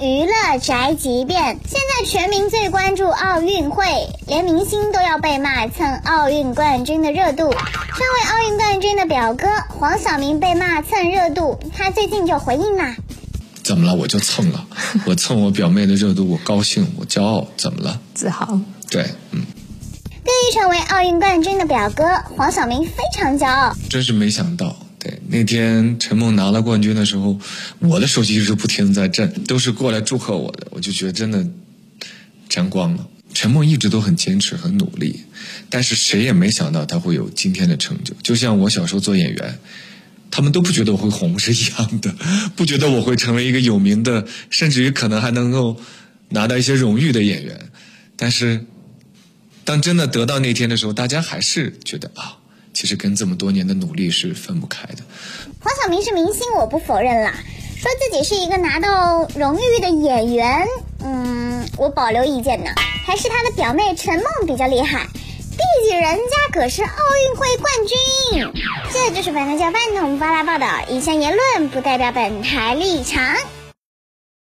娱乐宅急便。现在全民最关注奥运会，连明星都要被骂蹭奥运冠军的热度。身为奥运冠军的表哥黄晓明被骂蹭热度，他最近就回应啦：“怎么了？我就蹭了，我蹭我表妹的热度，我高兴，我骄傲，怎么了？自豪。对，嗯。”对于成为奥运冠军的表哥黄晓明非常骄傲，真是没想到。那天陈梦拿了冠军的时候，我的手机一直不停在震，都是过来祝贺我的，我就觉得真的沾光了。陈梦一直都很坚持、很努力，但是谁也没想到他会有今天的成就。就像我小时候做演员，他们都不觉得我会红是一样的，不觉得我会成为一个有名的，甚至于可能还能够拿到一些荣誉的演员，但是。当真的得到那天的时候，大家还是觉得啊，其实跟这么多年的努力是分不开的。黄晓明是明星，我不否认啦。说自己是一个拿到荣誉的演员，嗯，我保留意见呢。还是他的表妹陈梦比较厉害，毕竟人家可是奥运会冠军。这就是本台叫饭桶发来报道，以上言论不代表本台立场。